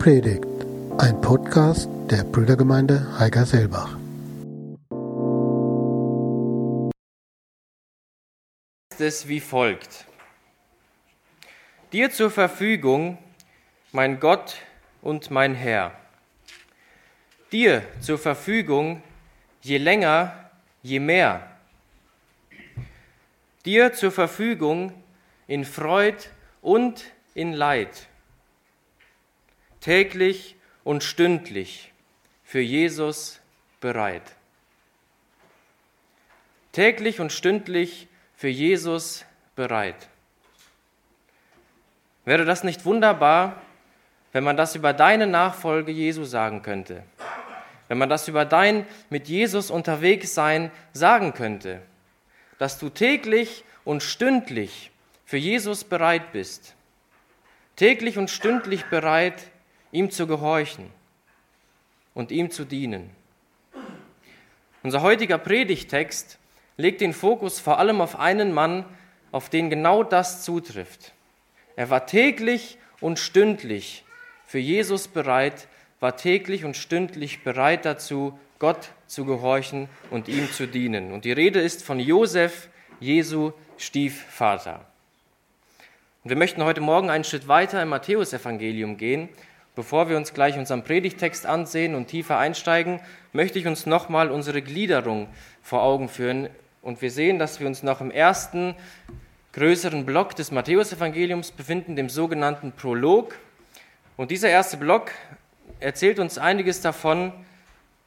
Predigt, ein Podcast der Brüdergemeinde Heiger-Selbach. es wie folgt. Dir zur Verfügung, mein Gott und mein Herr. Dir zur Verfügung, je länger, je mehr. Dir zur Verfügung in Freud und in Leid täglich und stündlich für Jesus bereit. Täglich und stündlich für Jesus bereit. Wäre das nicht wunderbar, wenn man das über deine Nachfolge Jesu sagen könnte? Wenn man das über dein mit Jesus unterwegs sein sagen könnte? Dass du täglich und stündlich für Jesus bereit bist. Täglich und stündlich bereit, ihm zu gehorchen und ihm zu dienen. Unser heutiger Predigtext legt den Fokus vor allem auf einen Mann, auf den genau das zutrifft. Er war täglich und stündlich für Jesus bereit, war täglich und stündlich bereit dazu, Gott zu gehorchen und ihm zu dienen. Und die Rede ist von Josef, Jesu Stiefvater. Und wir möchten heute Morgen einen Schritt weiter im Matthäusevangelium gehen Bevor wir uns gleich unseren Predigtext ansehen und tiefer einsteigen, möchte ich uns nochmal unsere Gliederung vor Augen führen. Und wir sehen, dass wir uns noch im ersten größeren Block des Matthäusevangeliums befinden, dem sogenannten Prolog. Und dieser erste Block erzählt uns einiges davon,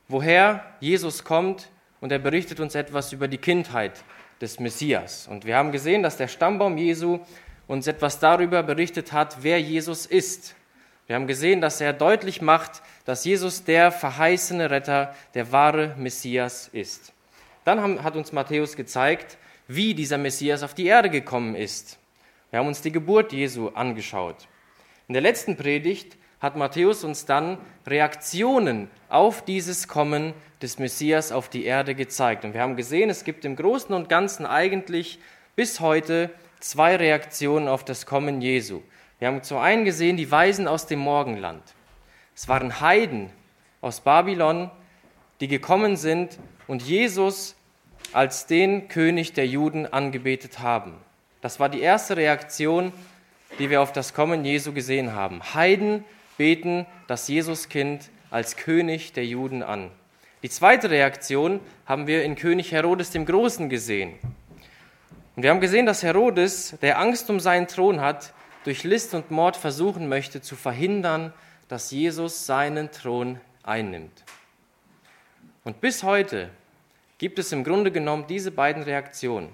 woher Jesus kommt und er berichtet uns etwas über die Kindheit des Messias. Und wir haben gesehen, dass der Stammbaum Jesu uns etwas darüber berichtet hat, wer Jesus ist. Wir haben gesehen, dass er deutlich macht, dass Jesus der verheißene Retter, der wahre Messias ist. Dann hat uns Matthäus gezeigt, wie dieser Messias auf die Erde gekommen ist. Wir haben uns die Geburt Jesu angeschaut. In der letzten Predigt hat Matthäus uns dann Reaktionen auf dieses Kommen des Messias auf die Erde gezeigt. Und wir haben gesehen, es gibt im Großen und Ganzen eigentlich bis heute zwei Reaktionen auf das Kommen Jesu. Wir haben zum einen gesehen die Weisen aus dem Morgenland. Es waren Heiden aus Babylon, die gekommen sind und Jesus als den König der Juden angebetet haben. Das war die erste Reaktion, die wir auf das Kommen Jesu gesehen haben. Heiden beten das Jesuskind als König der Juden an. Die zweite Reaktion haben wir in König Herodes dem Großen gesehen. Und wir haben gesehen, dass Herodes, der Angst um seinen Thron hat, durch List und Mord versuchen möchte zu verhindern, dass Jesus seinen Thron einnimmt. Und bis heute gibt es im Grunde genommen diese beiden Reaktionen.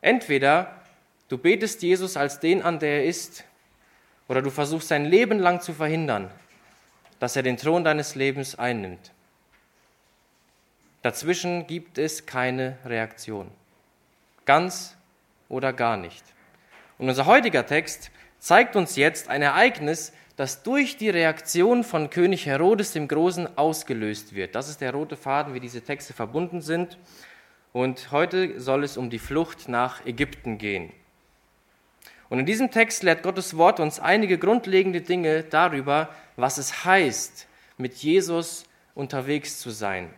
Entweder du betest Jesus als den an, der er ist, oder du versuchst sein Leben lang zu verhindern, dass er den Thron deines Lebens einnimmt. Dazwischen gibt es keine Reaktion. Ganz oder gar nicht. Und unser heutiger Text zeigt uns jetzt ein Ereignis, das durch die Reaktion von König Herodes dem Großen ausgelöst wird. Das ist der rote Faden, wie diese Texte verbunden sind. Und heute soll es um die Flucht nach Ägypten gehen. Und in diesem Text lehrt Gottes Wort uns einige grundlegende Dinge darüber, was es heißt, mit Jesus unterwegs zu sein.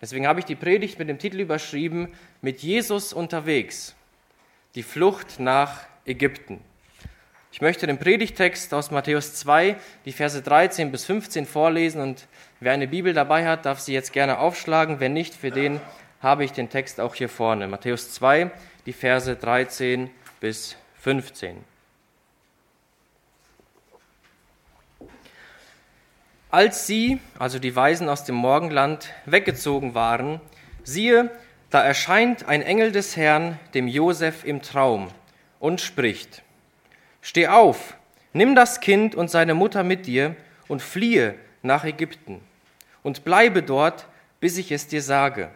Deswegen habe ich die Predigt mit dem Titel überschrieben, mit Jesus unterwegs die Flucht nach Ägypten. Ich möchte den Predigtext aus Matthäus 2, die Verse 13 bis 15 vorlesen und wer eine Bibel dabei hat, darf sie jetzt gerne aufschlagen. Wenn nicht, für den habe ich den Text auch hier vorne. Matthäus 2, die Verse 13 bis 15. Als sie, also die Weisen aus dem Morgenland, weggezogen waren, siehe, da erscheint ein Engel des Herrn dem Josef im Traum und spricht: Steh auf, nimm das Kind und seine Mutter mit dir und fliehe nach Ägypten und bleibe dort, bis ich es dir sage.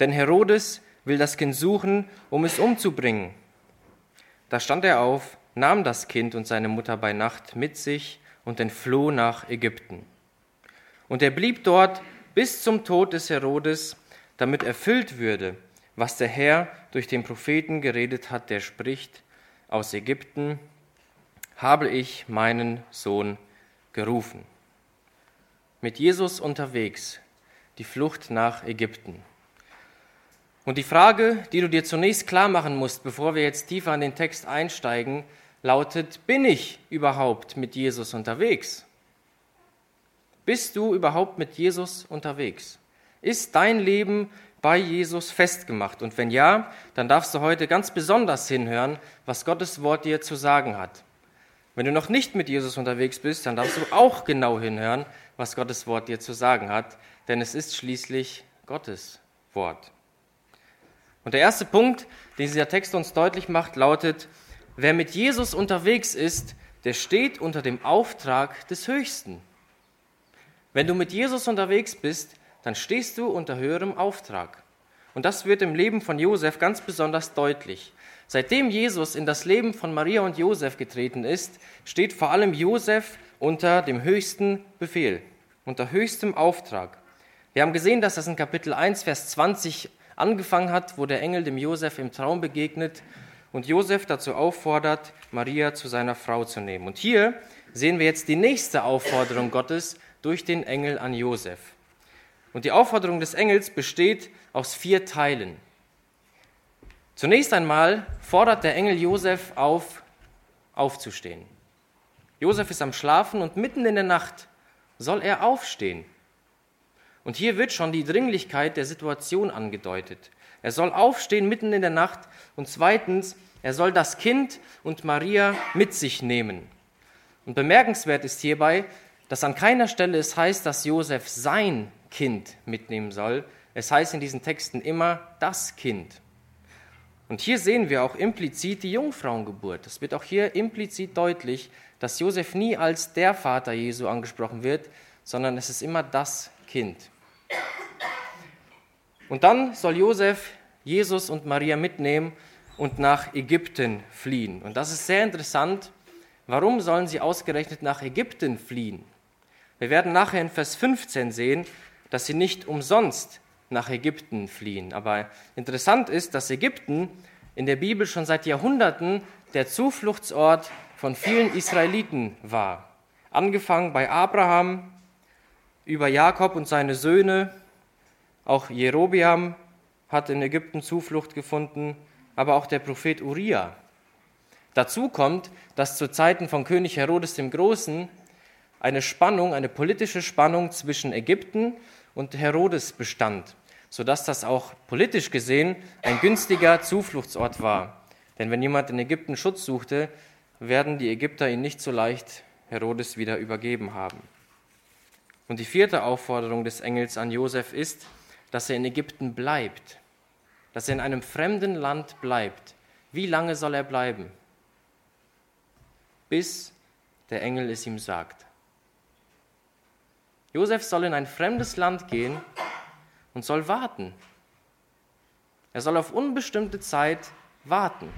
Denn Herodes will das Kind suchen, um es umzubringen. Da stand er auf, nahm das Kind und seine Mutter bei Nacht mit sich und entfloh nach Ägypten. Und er blieb dort bis zum Tod des Herodes, damit erfüllt würde, was der Herr durch den Propheten geredet hat, der spricht, aus Ägypten habe ich meinen Sohn gerufen. Mit Jesus unterwegs, die Flucht nach Ägypten. Und die Frage, die du dir zunächst klar machen musst, bevor wir jetzt tiefer in den Text einsteigen, lautet, bin ich überhaupt mit Jesus unterwegs? Bist du überhaupt mit Jesus unterwegs? Ist dein Leben bei Jesus festgemacht? Und wenn ja, dann darfst du heute ganz besonders hinhören, was Gottes Wort dir zu sagen hat. Wenn du noch nicht mit Jesus unterwegs bist, dann darfst du auch genau hinhören, was Gottes Wort dir zu sagen hat, denn es ist schließlich Gottes Wort. Und der erste Punkt, den dieser Text uns deutlich macht, lautet, wer mit Jesus unterwegs ist, der steht unter dem Auftrag des Höchsten. Wenn du mit Jesus unterwegs bist, dann stehst du unter höherem Auftrag. Und das wird im Leben von Josef ganz besonders deutlich. Seitdem Jesus in das Leben von Maria und Josef getreten ist, steht vor allem Josef unter dem höchsten Befehl, unter höchstem Auftrag. Wir haben gesehen, dass das in Kapitel 1, Vers 20 angefangen hat, wo der Engel dem Josef im Traum begegnet und Josef dazu auffordert, Maria zu seiner Frau zu nehmen. Und hier sehen wir jetzt die nächste Aufforderung Gottes durch den Engel an Josef. Und die Aufforderung des Engels besteht aus vier Teilen. Zunächst einmal fordert der Engel Josef auf, aufzustehen. Josef ist am Schlafen und mitten in der Nacht soll er aufstehen. Und hier wird schon die Dringlichkeit der Situation angedeutet. Er soll aufstehen mitten in der Nacht und zweitens, er soll das Kind und Maria mit sich nehmen. Und bemerkenswert ist hierbei, dass an keiner Stelle es heißt, dass Josef sein Kind mitnehmen soll. Es heißt in diesen Texten immer das Kind. Und hier sehen wir auch implizit die Jungfrauengeburt. Es wird auch hier implizit deutlich, dass Josef nie als der Vater Jesu angesprochen wird, sondern es ist immer das Kind. Und dann soll Josef Jesus und Maria mitnehmen und nach Ägypten fliehen. Und das ist sehr interessant. Warum sollen sie ausgerechnet nach Ägypten fliehen? Wir werden nachher in Vers 15 sehen, dass sie nicht umsonst nach Ägypten fliehen. Aber interessant ist, dass Ägypten in der Bibel schon seit Jahrhunderten der Zufluchtsort von vielen Israeliten war. Angefangen bei Abraham, über Jakob und seine Söhne, auch Jerobiam hat in Ägypten Zuflucht gefunden, aber auch der Prophet Uriah. Dazu kommt, dass zu Zeiten von König Herodes dem Großen eine Spannung, eine politische Spannung zwischen Ägypten und Herodes bestand, sodass das auch politisch gesehen ein günstiger Zufluchtsort war. Denn wenn jemand in Ägypten Schutz suchte, werden die Ägypter ihn nicht so leicht Herodes wieder übergeben haben. Und die vierte Aufforderung des Engels an Josef ist, dass er in Ägypten bleibt, dass er in einem fremden Land bleibt. Wie lange soll er bleiben? Bis der Engel es ihm sagt. Josef soll in ein fremdes Land gehen und soll warten. Er soll auf unbestimmte Zeit warten.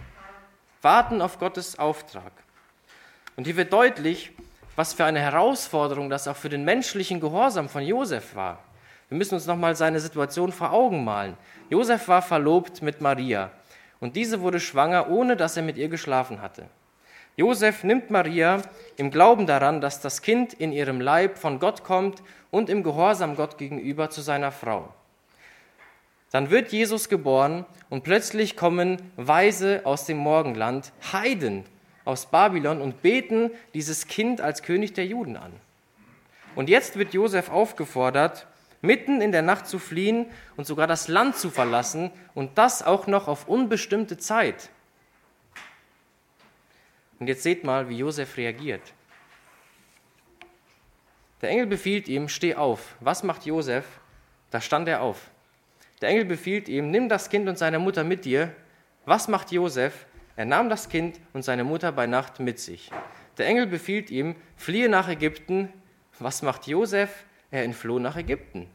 Warten auf Gottes Auftrag. Und hier wird deutlich, was für eine Herausforderung das auch für den menschlichen Gehorsam von Josef war. Wir müssen uns nochmal seine Situation vor Augen malen. Josef war verlobt mit Maria und diese wurde schwanger, ohne dass er mit ihr geschlafen hatte. Josef nimmt Maria im Glauben daran, dass das Kind in ihrem Leib von Gott kommt und im Gehorsam Gott gegenüber zu seiner Frau. Dann wird Jesus geboren und plötzlich kommen Weise aus dem Morgenland, Heiden aus Babylon und beten dieses Kind als König der Juden an. Und jetzt wird Josef aufgefordert, mitten in der Nacht zu fliehen und sogar das Land zu verlassen und das auch noch auf unbestimmte Zeit. Und jetzt seht mal, wie Josef reagiert. Der Engel befiehlt ihm, steh auf. Was macht Josef? Da stand er auf. Der Engel befiehlt ihm, nimm das Kind und seine Mutter mit dir. Was macht Josef? Er nahm das Kind und seine Mutter bei Nacht mit sich. Der Engel befiehlt ihm, fliehe nach Ägypten. Was macht Josef? Er entfloh nach Ägypten.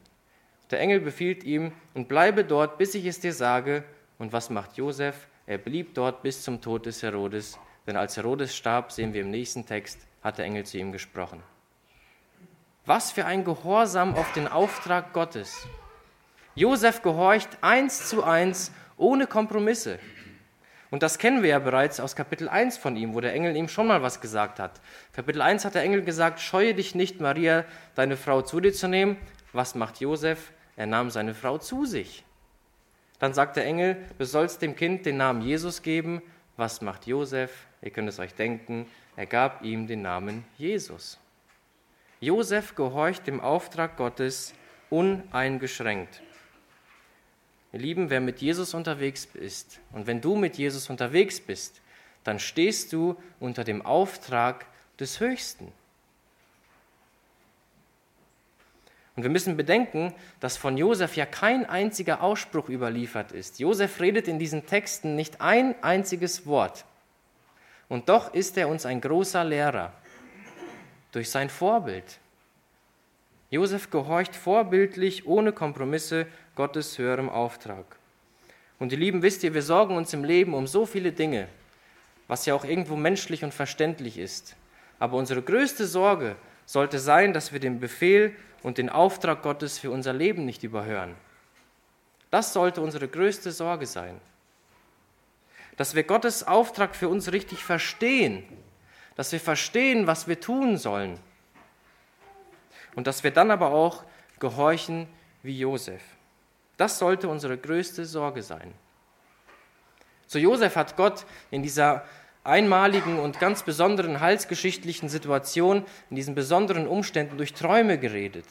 Der Engel befiehlt ihm, und bleibe dort, bis ich es dir sage. Und was macht Josef? Er blieb dort bis zum Tod des Herodes. Denn als Herodes starb, sehen wir im nächsten Text, hat der Engel zu ihm gesprochen. Was für ein Gehorsam auf den Auftrag Gottes. Josef gehorcht eins zu eins, ohne Kompromisse. Und das kennen wir ja bereits aus Kapitel 1 von ihm, wo der Engel ihm schon mal was gesagt hat. Kapitel 1 hat der Engel gesagt, scheue dich nicht, Maria, deine Frau zu dir zu nehmen. Was macht Josef? Er nahm seine Frau zu sich. Dann sagt der Engel, du sollst dem Kind den Namen Jesus geben. Was macht Josef? Ihr könnt es euch denken, er gab ihm den Namen Jesus. Josef gehorcht dem Auftrag Gottes uneingeschränkt. Ihr Lieben, wer mit Jesus unterwegs ist und wenn du mit Jesus unterwegs bist, dann stehst du unter dem Auftrag des Höchsten. Und wir müssen bedenken, dass von Josef ja kein einziger Ausspruch überliefert ist. Josef redet in diesen Texten nicht ein einziges Wort. Und doch ist er uns ein großer Lehrer durch sein Vorbild. Josef gehorcht vorbildlich, ohne Kompromisse, Gottes höherem Auftrag. Und ihr Lieben, wisst ihr, wir sorgen uns im Leben um so viele Dinge, was ja auch irgendwo menschlich und verständlich ist. Aber unsere größte Sorge sollte sein, dass wir den Befehl und den Auftrag Gottes für unser Leben nicht überhören. Das sollte unsere größte Sorge sein dass wir Gottes Auftrag für uns richtig verstehen, dass wir verstehen, was wir tun sollen und dass wir dann aber auch gehorchen wie Josef. Das sollte unsere größte Sorge sein. Zu Josef hat Gott in dieser einmaligen und ganz besonderen heilsgeschichtlichen Situation, in diesen besonderen Umständen durch Träume geredet.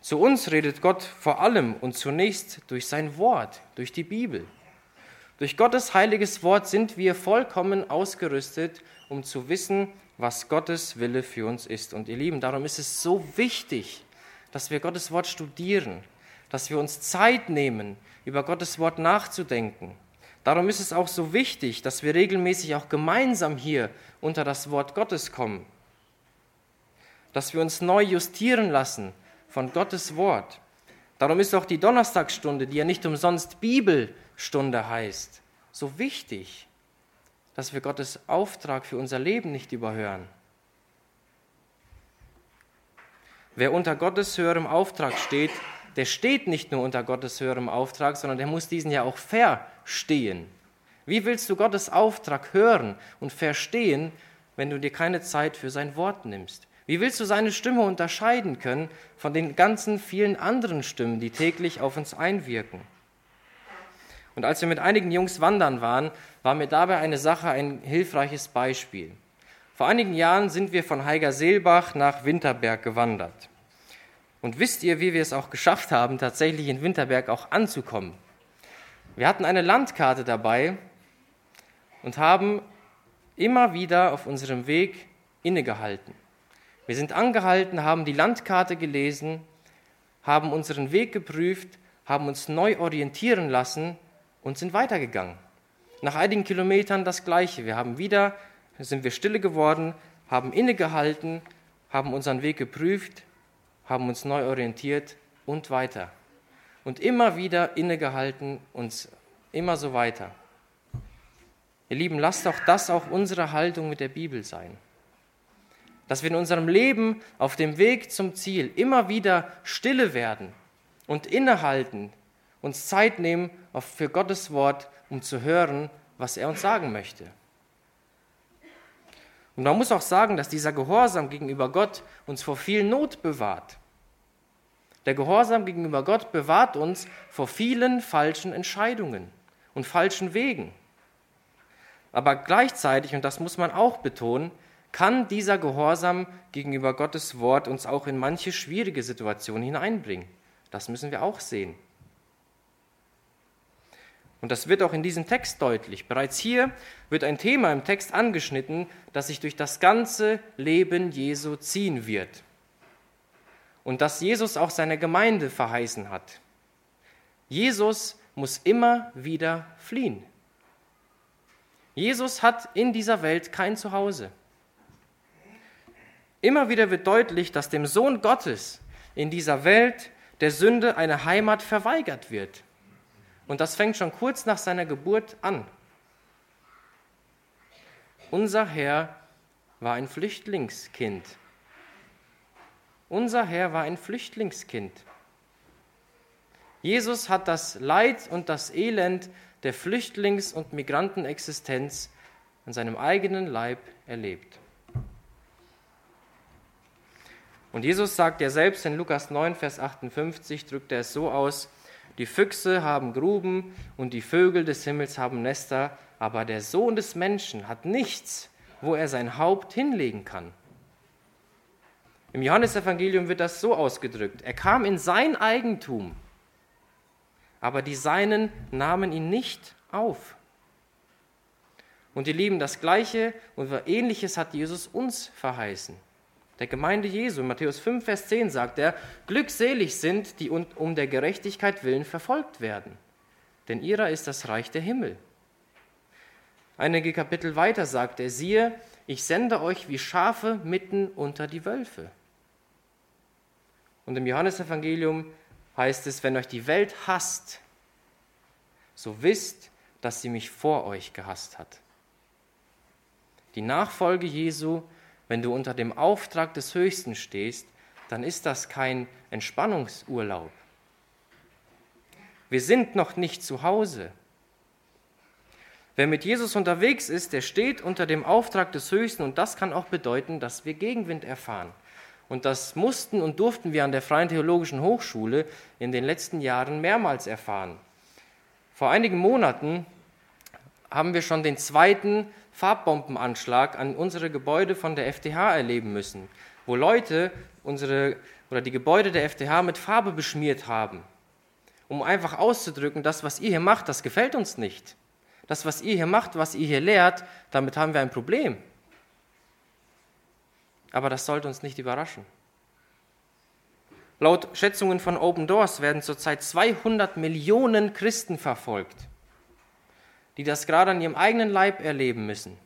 Zu uns redet Gott vor allem und zunächst durch sein Wort, durch die Bibel. Durch Gottes heiliges Wort sind wir vollkommen ausgerüstet, um zu wissen, was Gottes Wille für uns ist. Und ihr Lieben, darum ist es so wichtig, dass wir Gottes Wort studieren, dass wir uns Zeit nehmen, über Gottes Wort nachzudenken. Darum ist es auch so wichtig, dass wir regelmäßig auch gemeinsam hier unter das Wort Gottes kommen, dass wir uns neu justieren lassen von Gottes Wort. Darum ist auch die Donnerstagsstunde, die ja nicht umsonst Bibel Stunde heißt. So wichtig, dass wir Gottes Auftrag für unser Leben nicht überhören. Wer unter Gottes höherem Auftrag steht, der steht nicht nur unter Gottes höherem Auftrag, sondern der muss diesen ja auch verstehen. Wie willst du Gottes Auftrag hören und verstehen, wenn du dir keine Zeit für sein Wort nimmst? Wie willst du seine Stimme unterscheiden können von den ganzen vielen anderen Stimmen, die täglich auf uns einwirken? Und als wir mit einigen Jungs wandern waren, war mir dabei eine Sache ein hilfreiches Beispiel. Vor einigen Jahren sind wir von Heigerseelbach nach Winterberg gewandert. Und wisst ihr, wie wir es auch geschafft haben, tatsächlich in Winterberg auch anzukommen? Wir hatten eine Landkarte dabei und haben immer wieder auf unserem Weg innegehalten. Wir sind angehalten, haben die Landkarte gelesen, haben unseren Weg geprüft, haben uns neu orientieren lassen und sind weitergegangen. Nach einigen Kilometern das Gleiche. Wir haben wieder, sind wir stille geworden, haben innegehalten, haben unseren Weg geprüft, haben uns neu orientiert und weiter. Und immer wieder innegehalten, uns immer so weiter. Ihr Lieben, lasst doch das auch unsere Haltung mit der Bibel sein. Dass wir in unserem Leben auf dem Weg zum Ziel immer wieder stille werden und innehalten, uns Zeit nehmen für Gottes Wort, um zu hören, was er uns sagen möchte. Und man muss auch sagen, dass dieser Gehorsam gegenüber Gott uns vor viel Not bewahrt. Der Gehorsam gegenüber Gott bewahrt uns vor vielen falschen Entscheidungen und falschen Wegen. Aber gleichzeitig, und das muss man auch betonen, kann dieser Gehorsam gegenüber Gottes Wort uns auch in manche schwierige Situationen hineinbringen. Das müssen wir auch sehen. Und das wird auch in diesem Text deutlich. Bereits hier wird ein Thema im Text angeschnitten, das sich durch das ganze Leben Jesu ziehen wird. Und das Jesus auch seiner Gemeinde verheißen hat. Jesus muss immer wieder fliehen. Jesus hat in dieser Welt kein Zuhause. Immer wieder wird deutlich, dass dem Sohn Gottes in dieser Welt der Sünde eine Heimat verweigert wird. Und das fängt schon kurz nach seiner Geburt an. Unser Herr war ein Flüchtlingskind. Unser Herr war ein Flüchtlingskind. Jesus hat das Leid und das Elend der Flüchtlings- und Migrantenexistenz an seinem eigenen Leib erlebt. Und Jesus sagt ja selbst in Lukas 9, Vers 58, drückt er es so aus, die Füchse haben Gruben und die Vögel des Himmels haben Nester, aber der Sohn des Menschen hat nichts, wo er sein Haupt hinlegen kann. Im Johannesevangelium wird das so ausgedrückt. Er kam in sein Eigentum, aber die Seinen nahmen ihn nicht auf. Und ihr Lieben, das Gleiche und Ähnliches hat Jesus uns verheißen. Der Gemeinde Jesu, in Matthäus 5, Vers 10 sagt er, glückselig sind, die um der Gerechtigkeit willen verfolgt werden, denn ihrer ist das Reich der Himmel. Einige Kapitel weiter sagt er, siehe, ich sende euch wie Schafe mitten unter die Wölfe. Und im Johannesevangelium heißt es, wenn euch die Welt hasst, so wisst, dass sie mich vor euch gehasst hat. Die Nachfolge Jesu wenn du unter dem Auftrag des Höchsten stehst, dann ist das kein Entspannungsurlaub. Wir sind noch nicht zu Hause. Wer mit Jesus unterwegs ist, der steht unter dem Auftrag des Höchsten und das kann auch bedeuten, dass wir Gegenwind erfahren. Und das mussten und durften wir an der Freien Theologischen Hochschule in den letzten Jahren mehrmals erfahren. Vor einigen Monaten haben wir schon den zweiten Farbbombenanschlag an unsere Gebäude von der FTH erleben müssen, wo Leute unsere oder die Gebäude der FTH mit Farbe beschmiert haben, um einfach auszudrücken, das, was ihr hier macht, das gefällt uns nicht. Das, was ihr hier macht, was ihr hier lehrt, damit haben wir ein Problem. Aber das sollte uns nicht überraschen. Laut Schätzungen von Open Doors werden zurzeit 200 Millionen Christen verfolgt die das gerade an ihrem eigenen Leib erleben müssen.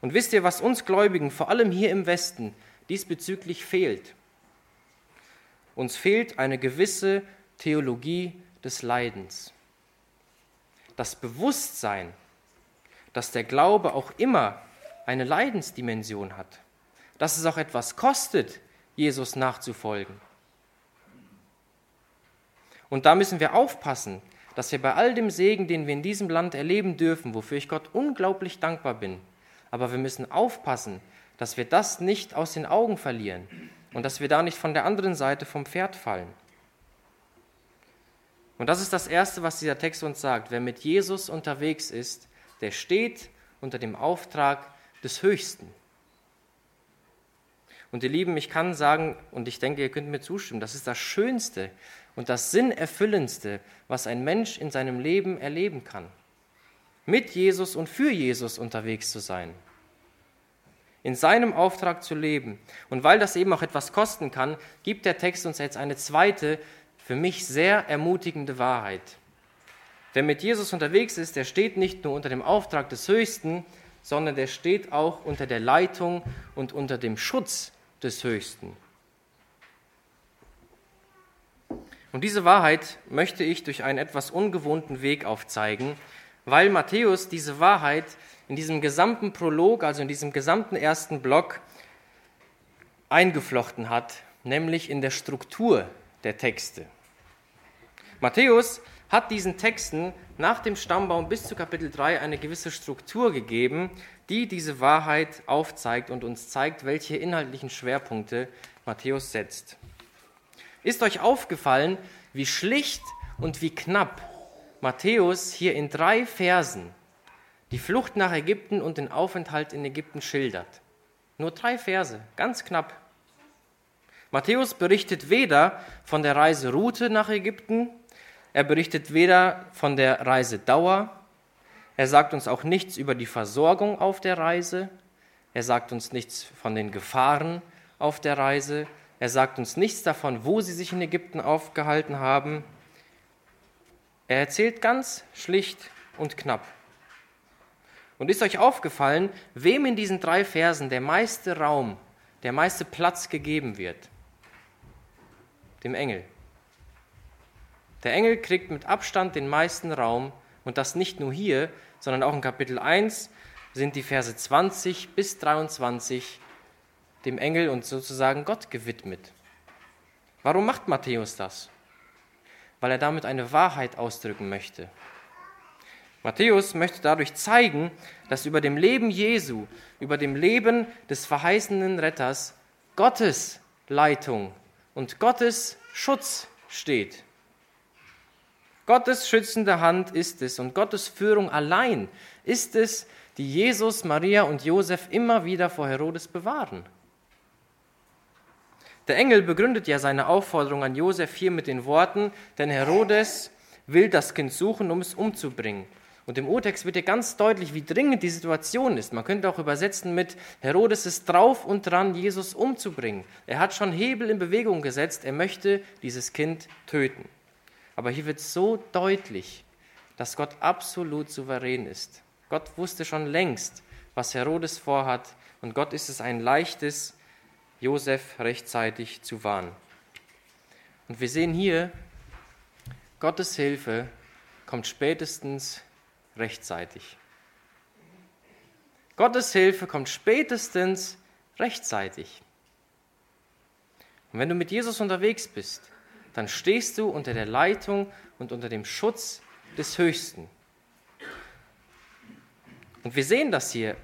Und wisst ihr, was uns Gläubigen, vor allem hier im Westen, diesbezüglich fehlt? Uns fehlt eine gewisse Theologie des Leidens. Das Bewusstsein, dass der Glaube auch immer eine Leidensdimension hat, dass es auch etwas kostet, Jesus nachzufolgen. Und da müssen wir aufpassen, dass wir bei all dem Segen, den wir in diesem Land erleben dürfen, wofür ich Gott unglaublich dankbar bin, aber wir müssen aufpassen, dass wir das nicht aus den Augen verlieren und dass wir da nicht von der anderen Seite vom Pferd fallen. Und das ist das Erste, was dieser Text uns sagt. Wer mit Jesus unterwegs ist, der steht unter dem Auftrag des Höchsten. Und ihr Lieben, ich kann sagen, und ich denke, ihr könnt mir zustimmen, das ist das Schönste, und das Sinnerfüllendste, was ein Mensch in seinem Leben erleben kann. Mit Jesus und für Jesus unterwegs zu sein. In seinem Auftrag zu leben. Und weil das eben auch etwas kosten kann, gibt der Text uns jetzt eine zweite, für mich sehr ermutigende Wahrheit. Wer mit Jesus unterwegs ist, der steht nicht nur unter dem Auftrag des Höchsten, sondern der steht auch unter der Leitung und unter dem Schutz des Höchsten. Und diese Wahrheit möchte ich durch einen etwas ungewohnten Weg aufzeigen, weil Matthäus diese Wahrheit in diesem gesamten Prolog, also in diesem gesamten ersten Block, eingeflochten hat, nämlich in der Struktur der Texte. Matthäus hat diesen Texten nach dem Stammbaum bis zu Kapitel 3 eine gewisse Struktur gegeben, die diese Wahrheit aufzeigt und uns zeigt, welche inhaltlichen Schwerpunkte Matthäus setzt. Ist euch aufgefallen, wie schlicht und wie knapp Matthäus hier in drei Versen die Flucht nach Ägypten und den Aufenthalt in Ägypten schildert? Nur drei Verse, ganz knapp. Matthäus berichtet weder von der Reiseroute nach Ägypten, er berichtet weder von der Reisedauer, er sagt uns auch nichts über die Versorgung auf der Reise, er sagt uns nichts von den Gefahren auf der Reise, er sagt uns nichts davon, wo sie sich in Ägypten aufgehalten haben. Er erzählt ganz schlicht und knapp. Und ist euch aufgefallen, wem in diesen drei Versen der meiste Raum, der meiste Platz gegeben wird? Dem Engel. Der Engel kriegt mit Abstand den meisten Raum und das nicht nur hier, sondern auch in Kapitel 1 sind die Verse 20 bis 23 dem Engel und sozusagen Gott gewidmet. Warum macht Matthäus das? weil er damit eine Wahrheit ausdrücken möchte. Matthäus möchte dadurch zeigen, dass über dem Leben Jesu, über dem Leben des verheißenen Retters Gottes Leitung und Gottes Schutz steht. Gottes schützende Hand ist es und Gottes Führung allein ist es, die Jesus, Maria und Josef immer wieder vor Herodes bewahren. Der Engel begründet ja seine Aufforderung an Josef hier mit den Worten, denn Herodes will das Kind suchen, um es umzubringen. Und im Urtext wird ja ganz deutlich, wie dringend die Situation ist. Man könnte auch übersetzen mit, Herodes ist drauf und dran, Jesus umzubringen. Er hat schon Hebel in Bewegung gesetzt, er möchte dieses Kind töten. Aber hier wird so deutlich, dass Gott absolut souverän ist. Gott wusste schon längst, was Herodes vorhat, und Gott ist es ein leichtes, Josef rechtzeitig zu warnen. Und wir sehen hier, Gottes Hilfe kommt spätestens rechtzeitig. Gottes Hilfe kommt spätestens rechtzeitig. Und wenn du mit Jesus unterwegs bist, dann stehst du unter der Leitung und unter dem Schutz des Höchsten. Und wir sehen das hier,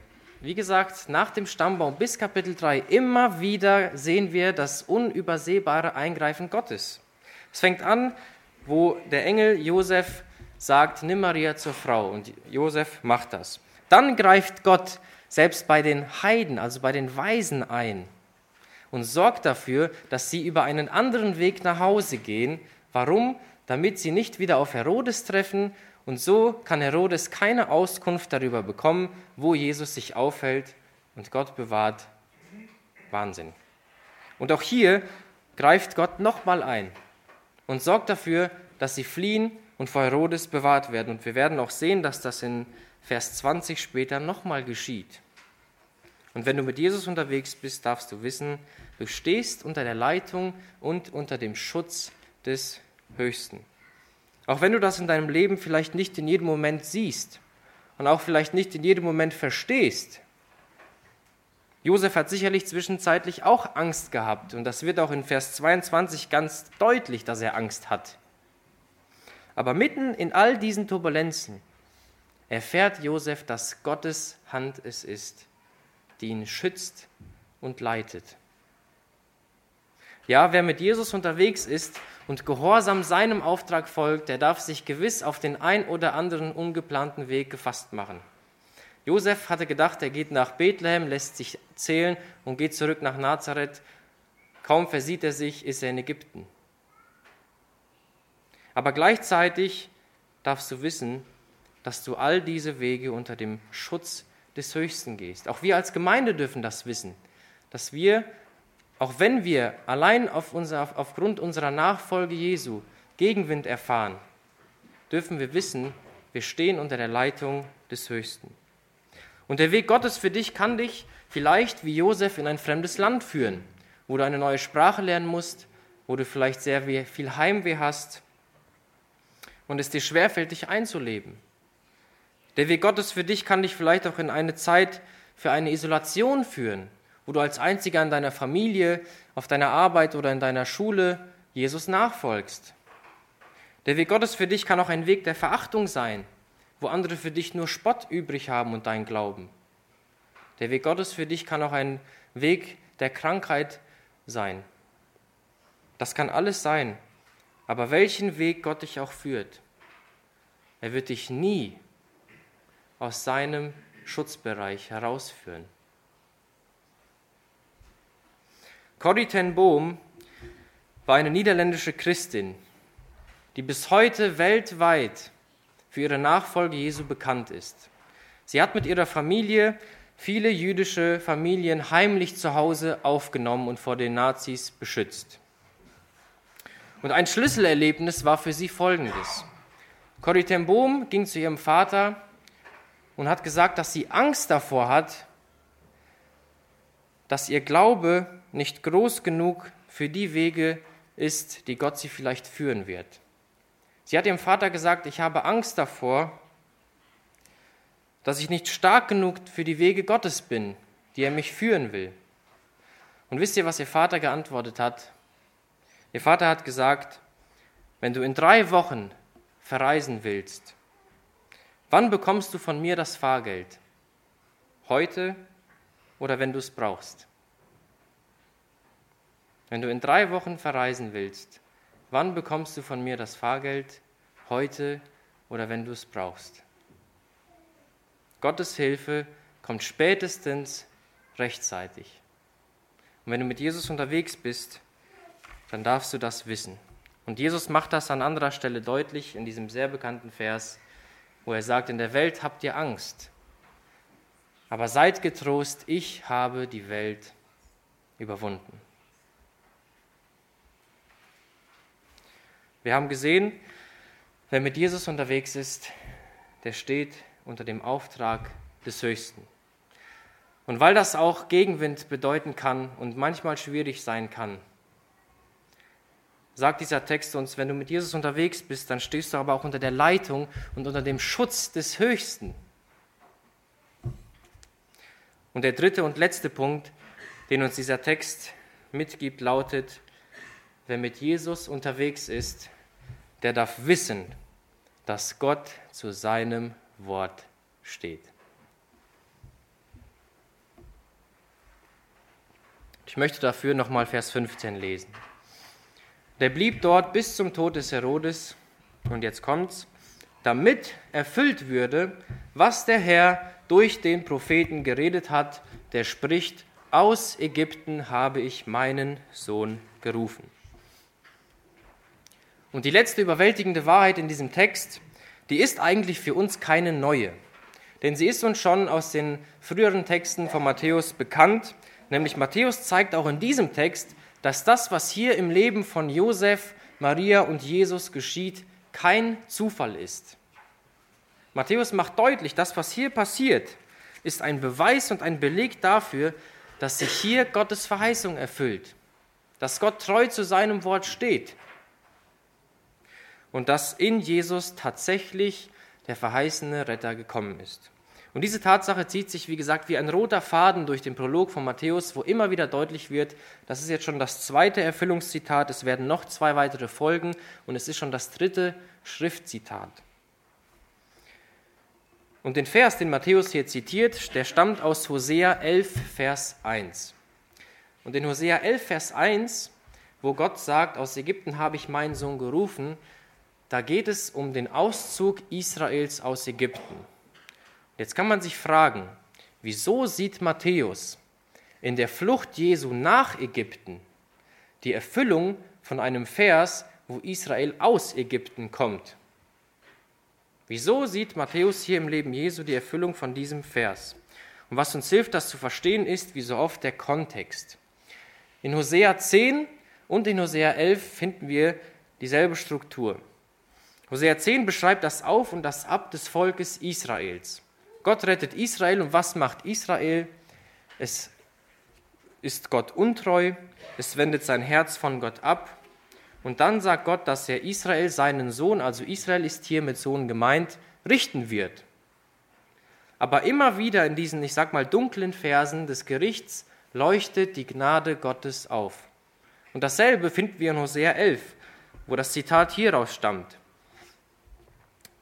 wie gesagt, nach dem Stammbaum bis Kapitel 3 immer wieder sehen wir das unübersehbare Eingreifen Gottes. Es fängt an, wo der Engel Josef sagt, nimm Maria zur Frau. Und Josef macht das. Dann greift Gott selbst bei den Heiden, also bei den Weisen ein und sorgt dafür, dass sie über einen anderen Weg nach Hause gehen. Warum? Damit sie nicht wieder auf Herodes treffen und so kann Herodes keine Auskunft darüber bekommen, wo Jesus sich aufhält und Gott bewahrt. Wahnsinn. Und auch hier greift Gott nochmal ein und sorgt dafür, dass sie fliehen und vor Herodes bewahrt werden. Und wir werden auch sehen, dass das in Vers 20 später nochmal geschieht. Und wenn du mit Jesus unterwegs bist, darfst du wissen, du stehst unter der Leitung und unter dem Schutz des Höchsten. Auch wenn du das in deinem Leben vielleicht nicht in jedem Moment siehst und auch vielleicht nicht in jedem Moment verstehst. Josef hat sicherlich zwischenzeitlich auch Angst gehabt und das wird auch in Vers 22 ganz deutlich, dass er Angst hat. Aber mitten in all diesen Turbulenzen erfährt Josef, dass Gottes Hand es ist, die ihn schützt und leitet. Ja, wer mit Jesus unterwegs ist und gehorsam seinem Auftrag folgt, der darf sich gewiss auf den ein oder anderen ungeplanten Weg gefasst machen. Josef hatte gedacht, er geht nach Bethlehem, lässt sich zählen und geht zurück nach Nazareth. Kaum versieht er sich, ist er in Ägypten. Aber gleichzeitig darfst du wissen, dass du all diese Wege unter dem Schutz des Höchsten gehst. Auch wir als Gemeinde dürfen das wissen, dass wir, auch wenn wir allein auf unser, aufgrund unserer Nachfolge Jesu Gegenwind erfahren, dürfen wir wissen, wir stehen unter der Leitung des Höchsten. Und der Weg Gottes für dich kann dich vielleicht wie Josef in ein fremdes Land führen, wo du eine neue Sprache lernen musst, wo du vielleicht sehr viel Heimweh hast, und es dir schwerfällt, dich einzuleben. Der Weg Gottes für dich kann dich vielleicht auch in eine Zeit für eine Isolation führen, wo du als Einziger in deiner Familie, auf deiner Arbeit oder in deiner Schule Jesus nachfolgst. Der Weg Gottes für dich kann auch ein Weg der Verachtung sein, wo andere für dich nur Spott übrig haben und dein Glauben. Der Weg Gottes für dich kann auch ein Weg der Krankheit sein. Das kann alles sein, aber welchen Weg Gott dich auch führt, er wird dich nie aus seinem Schutzbereich herausführen. Corrie ten Boom war eine niederländische Christin, die bis heute weltweit für ihre Nachfolge Jesu bekannt ist. Sie hat mit ihrer Familie viele jüdische Familien heimlich zu Hause aufgenommen und vor den Nazis beschützt. Und ein Schlüsselerlebnis war für sie folgendes. Corrie ten Boom ging zu ihrem Vater und hat gesagt, dass sie Angst davor hat, dass ihr Glaube nicht groß genug für die Wege ist, die Gott sie vielleicht führen wird. Sie hat ihrem Vater gesagt, ich habe Angst davor, dass ich nicht stark genug für die Wege Gottes bin, die er mich führen will. Und wisst ihr, was ihr Vater geantwortet hat? Ihr Vater hat gesagt, wenn du in drei Wochen verreisen willst, wann bekommst du von mir das Fahrgeld? Heute oder wenn du es brauchst? Wenn du in drei Wochen verreisen willst, wann bekommst du von mir das Fahrgeld? Heute oder wenn du es brauchst? Gottes Hilfe kommt spätestens rechtzeitig. Und wenn du mit Jesus unterwegs bist, dann darfst du das wissen. Und Jesus macht das an anderer Stelle deutlich in diesem sehr bekannten Vers, wo er sagt, in der Welt habt ihr Angst, aber seid getrost, ich habe die Welt überwunden. Wir haben gesehen, wer mit Jesus unterwegs ist, der steht unter dem Auftrag des Höchsten. Und weil das auch Gegenwind bedeuten kann und manchmal schwierig sein kann, sagt dieser Text uns, wenn du mit Jesus unterwegs bist, dann stehst du aber auch unter der Leitung und unter dem Schutz des Höchsten. Und der dritte und letzte Punkt, den uns dieser Text mitgibt, lautet, wer mit Jesus unterwegs ist, der darf wissen, dass Gott zu seinem Wort steht. Ich möchte dafür nochmal Vers 15 lesen. Der blieb dort bis zum Tod des Herodes, und jetzt kommt's, damit erfüllt würde, was der Herr durch den Propheten geredet hat, der spricht, aus Ägypten habe ich meinen Sohn gerufen. Und die letzte überwältigende Wahrheit in diesem Text, die ist eigentlich für uns keine neue. Denn sie ist uns schon aus den früheren Texten von Matthäus bekannt. Nämlich Matthäus zeigt auch in diesem Text, dass das, was hier im Leben von Josef, Maria und Jesus geschieht, kein Zufall ist. Matthäus macht deutlich, das, was hier passiert, ist ein Beweis und ein Beleg dafür, dass sich hier Gottes Verheißung erfüllt, dass Gott treu zu seinem Wort steht und dass in Jesus tatsächlich der verheißene Retter gekommen ist. Und diese Tatsache zieht sich, wie gesagt, wie ein roter Faden durch den Prolog von Matthäus, wo immer wieder deutlich wird, das ist jetzt schon das zweite Erfüllungszitat, es werden noch zwei weitere folgen und es ist schon das dritte Schriftzitat. Und den Vers, den Matthäus hier zitiert, der stammt aus Hosea 11, Vers 1. Und in Hosea 11, Vers 1, wo Gott sagt, aus Ägypten habe ich meinen Sohn gerufen, da geht es um den Auszug Israels aus Ägypten. Jetzt kann man sich fragen, wieso sieht Matthäus in der Flucht Jesu nach Ägypten die Erfüllung von einem Vers, wo Israel aus Ägypten kommt? Wieso sieht Matthäus hier im Leben Jesu die Erfüllung von diesem Vers? Und was uns hilft, das zu verstehen, ist wie so oft der Kontext. In Hosea 10 und in Hosea 11 finden wir dieselbe Struktur. Hosea 10 beschreibt das Auf und das Ab des Volkes Israels. Gott rettet Israel und was macht Israel? Es ist Gott untreu, es wendet sein Herz von Gott ab. Und dann sagt Gott, dass er Israel, seinen Sohn, also Israel ist hier mit Sohn gemeint, richten wird. Aber immer wieder in diesen, ich sag mal, dunklen Versen des Gerichts leuchtet die Gnade Gottes auf. Und dasselbe finden wir in Hosea 11, wo das Zitat hieraus stammt.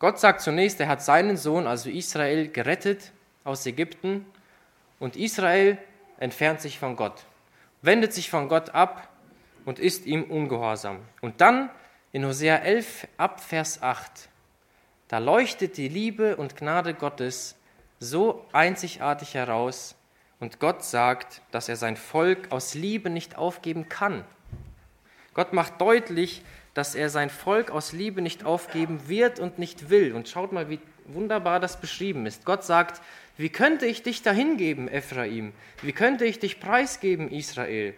Gott sagt zunächst, er hat seinen Sohn, also Israel, gerettet aus Ägypten und Israel entfernt sich von Gott, wendet sich von Gott ab und ist ihm ungehorsam. Und dann in Hosea 11 ab Vers 8, da leuchtet die Liebe und Gnade Gottes so einzigartig heraus und Gott sagt, dass er sein Volk aus Liebe nicht aufgeben kann. Gott macht deutlich, dass er sein Volk aus Liebe nicht aufgeben wird und nicht will. Und schaut mal, wie wunderbar das beschrieben ist. Gott sagt, wie könnte ich dich dahingeben, Ephraim? Wie könnte ich dich preisgeben, Israel?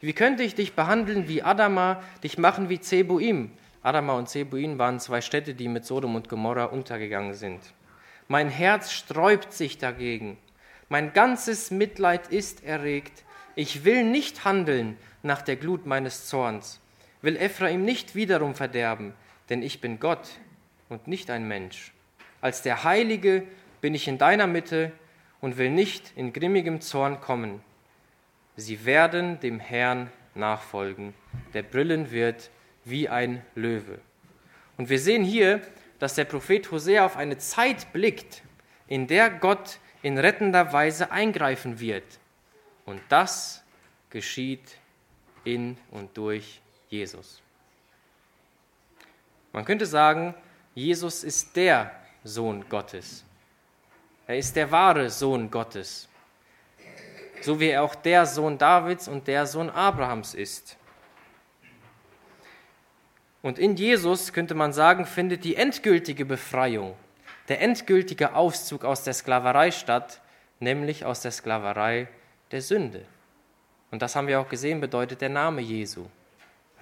Wie könnte ich dich behandeln wie Adama, dich machen wie Zebuim? Adama und Zebuim waren zwei Städte, die mit Sodom und Gomorra untergegangen sind. Mein Herz sträubt sich dagegen. Mein ganzes Mitleid ist erregt. Ich will nicht handeln nach der Glut meines Zorns will Ephraim nicht wiederum verderben, denn ich bin Gott und nicht ein Mensch. Als der Heilige bin ich in deiner Mitte und will nicht in grimmigem Zorn kommen. Sie werden dem Herrn nachfolgen, der brillen wird wie ein Löwe. Und wir sehen hier, dass der Prophet Hosea auf eine Zeit blickt, in der Gott in rettender Weise eingreifen wird. Und das geschieht in und durch Jesus. Man könnte sagen, Jesus ist der Sohn Gottes. Er ist der wahre Sohn Gottes, so wie er auch der Sohn Davids und der Sohn Abrahams ist. Und in Jesus, könnte man sagen, findet die endgültige Befreiung, der endgültige Auszug aus der Sklaverei statt, nämlich aus der Sklaverei der Sünde. Und das haben wir auch gesehen, bedeutet der Name Jesu,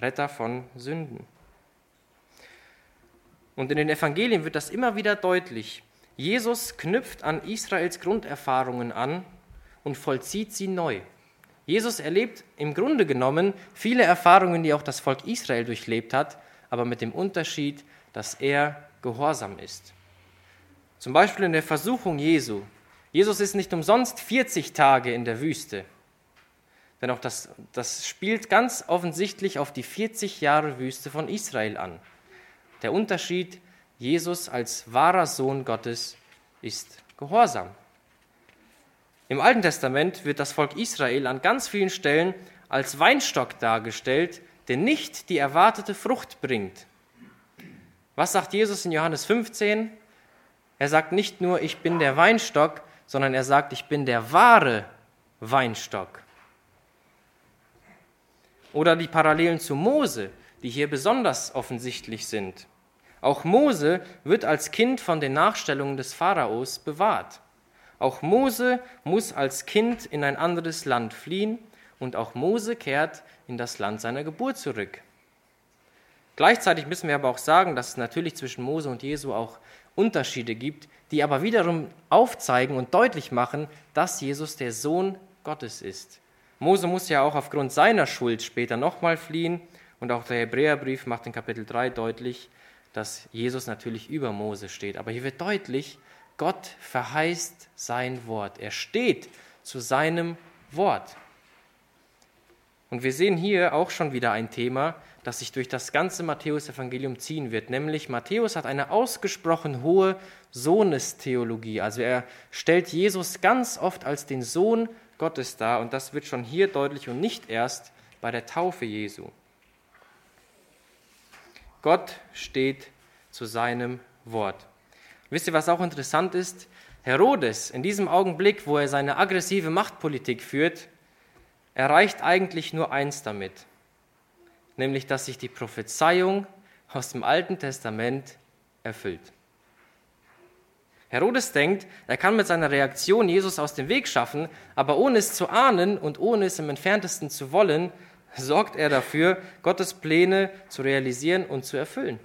Retter von Sünden. Und in den Evangelien wird das immer wieder deutlich. Jesus knüpft an Israels Grunderfahrungen an und vollzieht sie neu. Jesus erlebt im Grunde genommen viele Erfahrungen, die auch das Volk Israel durchlebt hat, aber mit dem Unterschied, dass er gehorsam ist. Zum Beispiel in der Versuchung Jesu. Jesus ist nicht umsonst 40 Tage in der Wüste. Denn auch das, das spielt ganz offensichtlich auf die 40 Jahre Wüste von Israel an. Der Unterschied, Jesus als wahrer Sohn Gottes ist Gehorsam. Im Alten Testament wird das Volk Israel an ganz vielen Stellen als Weinstock dargestellt, der nicht die erwartete Frucht bringt. Was sagt Jesus in Johannes 15? Er sagt nicht nur, ich bin der Weinstock, sondern er sagt, ich bin der wahre Weinstock. Oder die Parallelen zu Mose, die hier besonders offensichtlich sind. Auch Mose wird als Kind von den Nachstellungen des Pharaos bewahrt. Auch Mose muss als Kind in ein anderes Land fliehen und auch Mose kehrt in das Land seiner Geburt zurück. Gleichzeitig müssen wir aber auch sagen, dass es natürlich zwischen Mose und Jesu auch Unterschiede gibt, die aber wiederum aufzeigen und deutlich machen, dass Jesus der Sohn Gottes ist. Mose muss ja auch aufgrund seiner Schuld später nochmal fliehen und auch der Hebräerbrief macht in Kapitel 3 deutlich, dass Jesus natürlich über Mose steht. Aber hier wird deutlich, Gott verheißt sein Wort. Er steht zu seinem Wort. Und wir sehen hier auch schon wieder ein Thema, das sich durch das ganze Matthäusevangelium ziehen wird, nämlich Matthäus hat eine ausgesprochen hohe Sohnestheologie. Also er stellt Jesus ganz oft als den Sohn Gottes dar und das wird schon hier deutlich und nicht erst bei der Taufe Jesu. Gott steht zu seinem Wort. Wisst ihr, was auch interessant ist? Herodes, in diesem Augenblick, wo er seine aggressive Machtpolitik führt, erreicht eigentlich nur eins damit, nämlich dass sich die Prophezeiung aus dem Alten Testament erfüllt. Herodes denkt, er kann mit seiner Reaktion Jesus aus dem Weg schaffen, aber ohne es zu ahnen und ohne es im entferntesten zu wollen, sorgt er dafür, Gottes Pläne zu realisieren und zu erfüllen.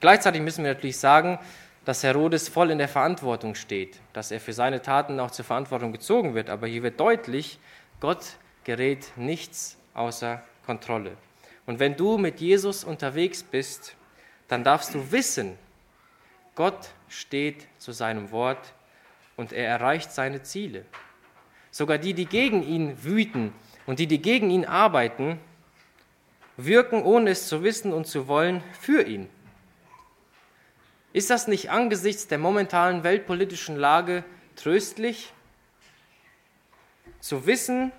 Gleichzeitig müssen wir natürlich sagen, dass Herodes voll in der Verantwortung steht, dass er für seine Taten auch zur Verantwortung gezogen wird. Aber hier wird deutlich, Gott gerät nichts außer Kontrolle. Und wenn du mit Jesus unterwegs bist, dann darfst du wissen, Gott steht zu seinem Wort und er erreicht seine Ziele. Sogar die, die gegen ihn wüten und die, die gegen ihn arbeiten, wirken, ohne es zu wissen und zu wollen, für ihn. Ist das nicht angesichts der momentanen weltpolitischen Lage tröstlich? Zu wissen,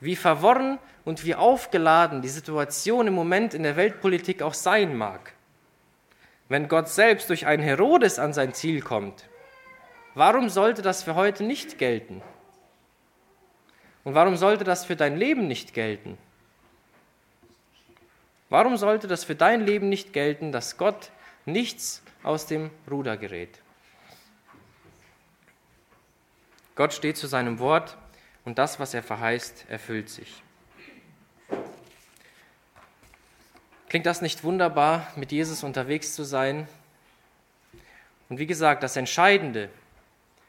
wie verworren und wie aufgeladen die Situation im Moment in der Weltpolitik auch sein mag. Wenn Gott selbst durch einen Herodes an sein Ziel kommt, warum sollte das für heute nicht gelten? Und warum sollte das für dein Leben nicht gelten? Warum sollte das für dein Leben nicht gelten, dass Gott nichts aus dem Ruder gerät. Gott steht zu seinem Wort und das, was er verheißt, erfüllt sich. Klingt das nicht wunderbar, mit Jesus unterwegs zu sein? Und wie gesagt, das Entscheidende,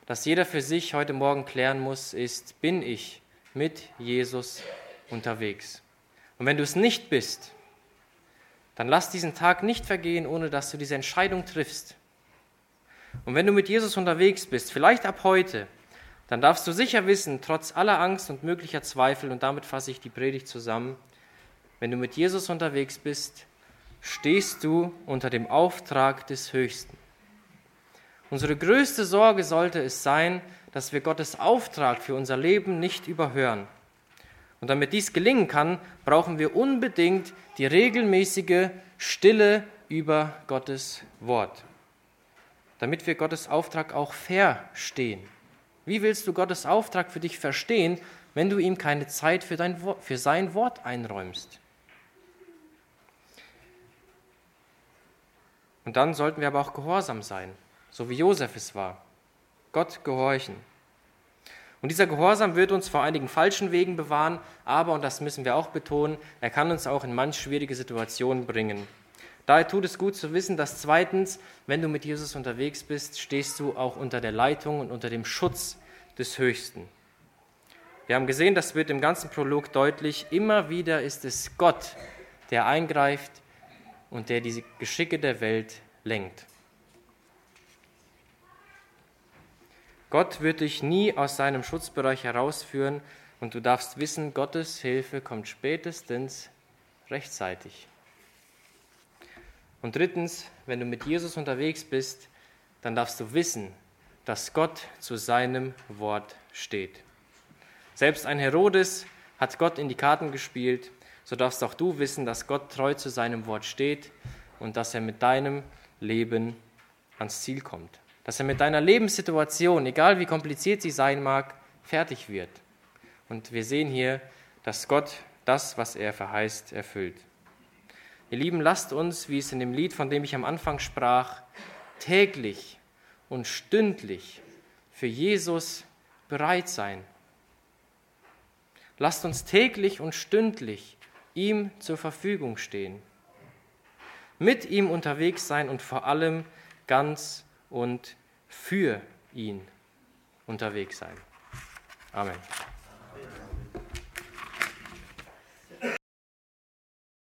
das jeder für sich heute Morgen klären muss, ist, bin ich mit Jesus unterwegs? Und wenn du es nicht bist, dann lass diesen Tag nicht vergehen, ohne dass du diese Entscheidung triffst. Und wenn du mit Jesus unterwegs bist, vielleicht ab heute, dann darfst du sicher wissen, trotz aller Angst und möglicher Zweifel, und damit fasse ich die Predigt zusammen, wenn du mit Jesus unterwegs bist, stehst du unter dem Auftrag des Höchsten. Unsere größte Sorge sollte es sein, dass wir Gottes Auftrag für unser Leben nicht überhören. Und damit dies gelingen kann, brauchen wir unbedingt die regelmäßige Stille über Gottes Wort, damit wir Gottes Auftrag auch verstehen. Wie willst du Gottes Auftrag für dich verstehen, wenn du ihm keine Zeit für, dein, für sein Wort einräumst? Und dann sollten wir aber auch gehorsam sein, so wie Josef es war. Gott gehorchen. Und dieser Gehorsam wird uns vor einigen falschen Wegen bewahren, aber, und das müssen wir auch betonen, er kann uns auch in manch schwierige Situationen bringen. Daher tut es gut zu wissen, dass zweitens, wenn du mit Jesus unterwegs bist, stehst du auch unter der Leitung und unter dem Schutz des Höchsten. Wir haben gesehen, das wird im ganzen Prolog deutlich, immer wieder ist es Gott, der eingreift und der die Geschicke der Welt lenkt. Gott wird dich nie aus seinem Schutzbereich herausführen und du darfst wissen, Gottes Hilfe kommt spätestens rechtzeitig. Und drittens, wenn du mit Jesus unterwegs bist, dann darfst du wissen, dass Gott zu seinem Wort steht. Selbst ein Herodes hat Gott in die Karten gespielt, so darfst auch du wissen, dass Gott treu zu seinem Wort steht und dass er mit deinem Leben ans Ziel kommt dass er mit deiner Lebenssituation, egal wie kompliziert sie sein mag, fertig wird. Und wir sehen hier, dass Gott das, was er verheißt, erfüllt. Ihr Lieben, lasst uns, wie es in dem Lied, von dem ich am Anfang sprach, täglich und stündlich für Jesus bereit sein. Lasst uns täglich und stündlich ihm zur Verfügung stehen, mit ihm unterwegs sein und vor allem ganz und für ihn unterwegs sein. Amen.